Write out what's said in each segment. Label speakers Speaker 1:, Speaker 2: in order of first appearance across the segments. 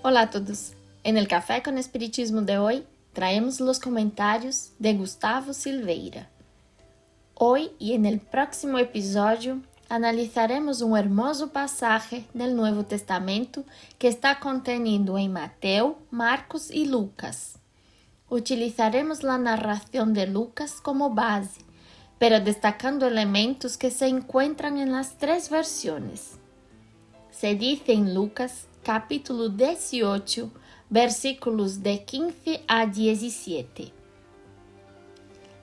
Speaker 1: Hola a todos. En el Café con Espiritismo de hoy traemos los comentarios de Gustavo Silveira. Hoy y en el próximo episodio analizaremos un hermoso pasaje del Nuevo Testamento que está contenido en Mateo, Marcos y Lucas. Utilizaremos la narración de Lucas como base, pero destacando elementos que se encuentran en las tres versiones. Se dice en Lucas capítulo 18, versículos de 15 a 17.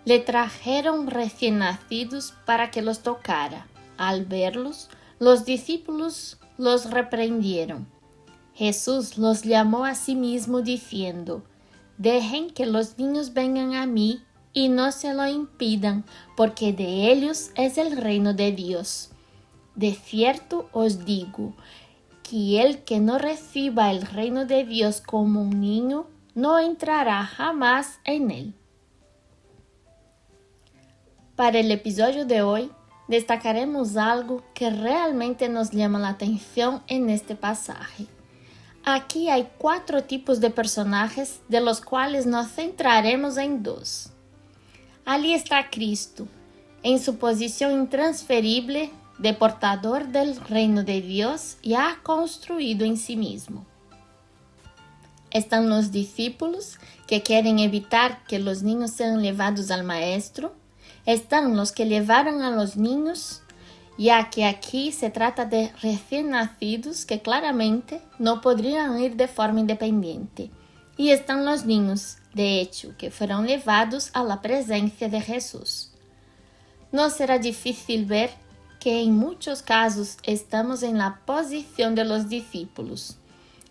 Speaker 1: Le trajeron recién nacidos para que los tocara. Al verlos, los discípulos los reprendieron. Jesús los llamó a sí mismo diciendo, Dejen que los niños vengan a mí y no se lo impidan, porque de ellos es el reino de Dios. De cierto os digo, que el que no reciba el reino de Dios como un niño, no entrará jamás en él. Para el episodio de hoy, destacaremos algo que realmente nos llama la atención en este pasaje. Aquí hay cuatro tipos de personajes de los cuales nos centraremos en dos. Ali está Cristo, en su posición intransferible de portador del reino de Dios ya construido en sí mismo. Están los discípulos que quieren evitar que los niños sean llevados al maestro. Están los que llevaron a los niños, ya que aquí se trata de recién nacidos que claramente no podrían ir de forma independiente. Y están los niños, de hecho, que fueron llevados a la presencia de Jesús. No será difícil ver que en muchos casos estamos en la posición de los discípulos.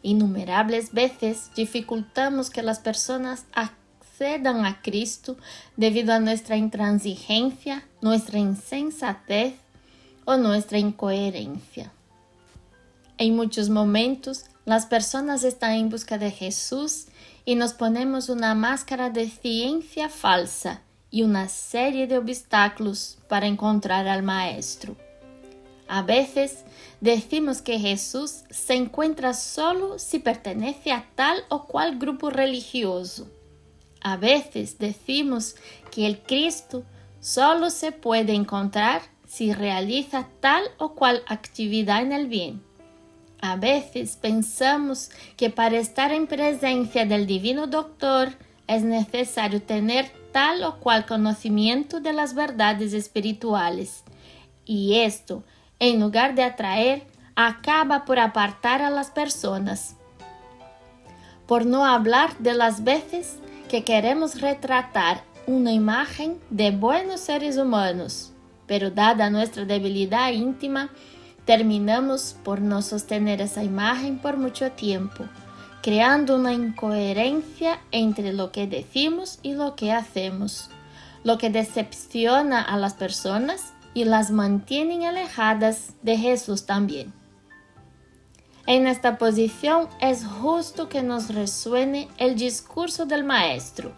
Speaker 1: Innumerables veces dificultamos que las personas accedan a Cristo debido a nuestra intransigencia, nuestra insensatez o nuestra incoherencia. En muchos momentos, las personas están en busca de Jesús y nos ponemos una máscara de ciencia falsa y una serie de obstáculos para encontrar al Maestro. A veces decimos que Jesús se encuentra solo si pertenece a tal o cual grupo religioso. A veces decimos que el Cristo solo se puede encontrar si realiza tal o cual actividad en el bien. A veces pensamos que para estar en presencia del Divino Doctor es necesario tener tal o cual conocimiento de las verdades espirituales. Y esto, en lugar de atraer, acaba por apartar a las personas. Por no hablar de las veces que queremos retratar una imagen de buenos seres humanos, pero dada nuestra debilidad íntima, terminamos por no sostener esa imagen por mucho tiempo creando una incoherencia entre lo que decimos y lo que hacemos, lo que decepciona a las personas y las mantiene alejadas de Jesús también. En esta posición es justo que nos resuene el discurso del Maestro.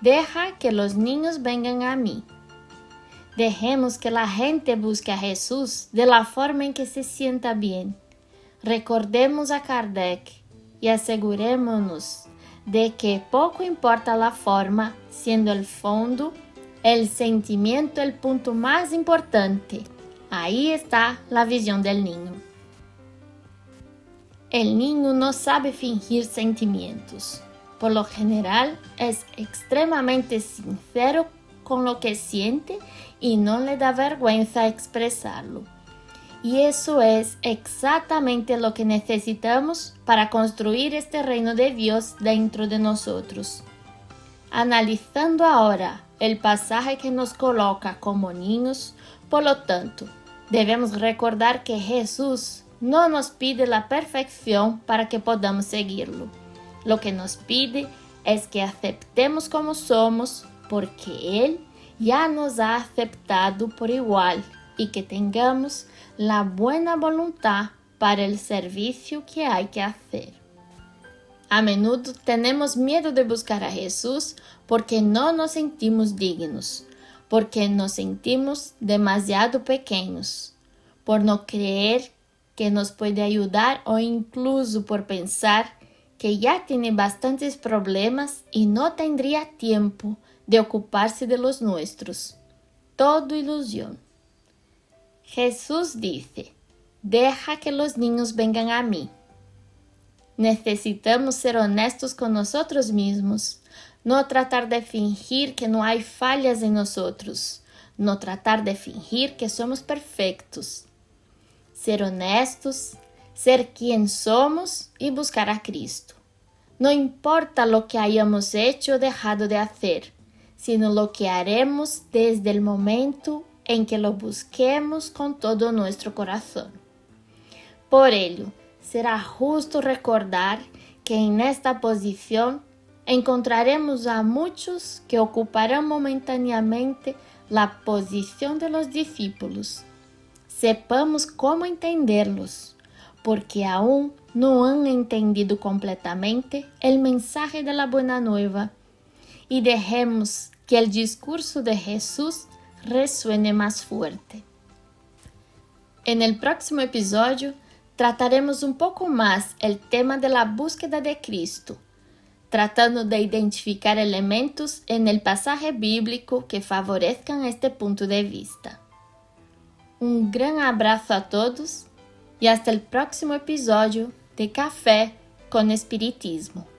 Speaker 1: Deja que los niños vengan a mí. Dejemos que la gente busque a Jesús de la forma en que se sienta bien. Recordemos a Kardec y asegurémonos de que poco importa la forma, siendo el fondo, el sentimiento el punto más importante. Ahí está la visión del niño. El niño no sabe fingir sentimientos. Por lo general es extremadamente sincero con lo que siente y no le da vergüenza expresarlo. Y eso es exactamente lo que necesitamos para construir este reino de Dios dentro de nosotros. Analizando ahora el pasaje que nos coloca como niños, por lo tanto, debemos recordar que Jesús no nos pide la perfección para que podamos seguirlo. Lo que nos pide es que aceptemos como somos porque Él ya nos ha aceptado por igual y que tengamos la buena voluntad para el servicio que hay que hacer. A menudo tenemos miedo de buscar a Jesús porque no nos sentimos dignos, porque nos sentimos demasiado pequeños, por no creer que nos puede ayudar o incluso por pensar que ya tiene bastantes problemas y no tendría tiempo de ocuparse de los nuestros. Todo ilusión. Jesús dice, deja que los niños vengan a mí. Necesitamos ser honestos con nosotros mismos, no tratar de fingir que no hay fallas en nosotros, no tratar de fingir que somos perfectos. Ser honestos, ser quien somos y buscar a Cristo. No importa lo que hayamos hecho o dejado de hacer, sino lo que haremos desde el momento en que lo busquemos con todo nuestro corazón. Por ello, será justo recordar que en esta posición encontraremos a muchos que ocuparán momentáneamente la posición de los discípulos. Sepamos cómo entenderlos, porque aún no han entendido completamente el mensaje de la buena nueva, y dejemos que el discurso de Jesús resuene más fuerte. En el próximo episodio trataremos un poco más el tema de la búsqueda de Cristo, tratando de identificar elementos en el pasaje bíblico que favorezcan este punto de vista. Un gran abrazo a todos y hasta el próximo episodio de Café con Espiritismo.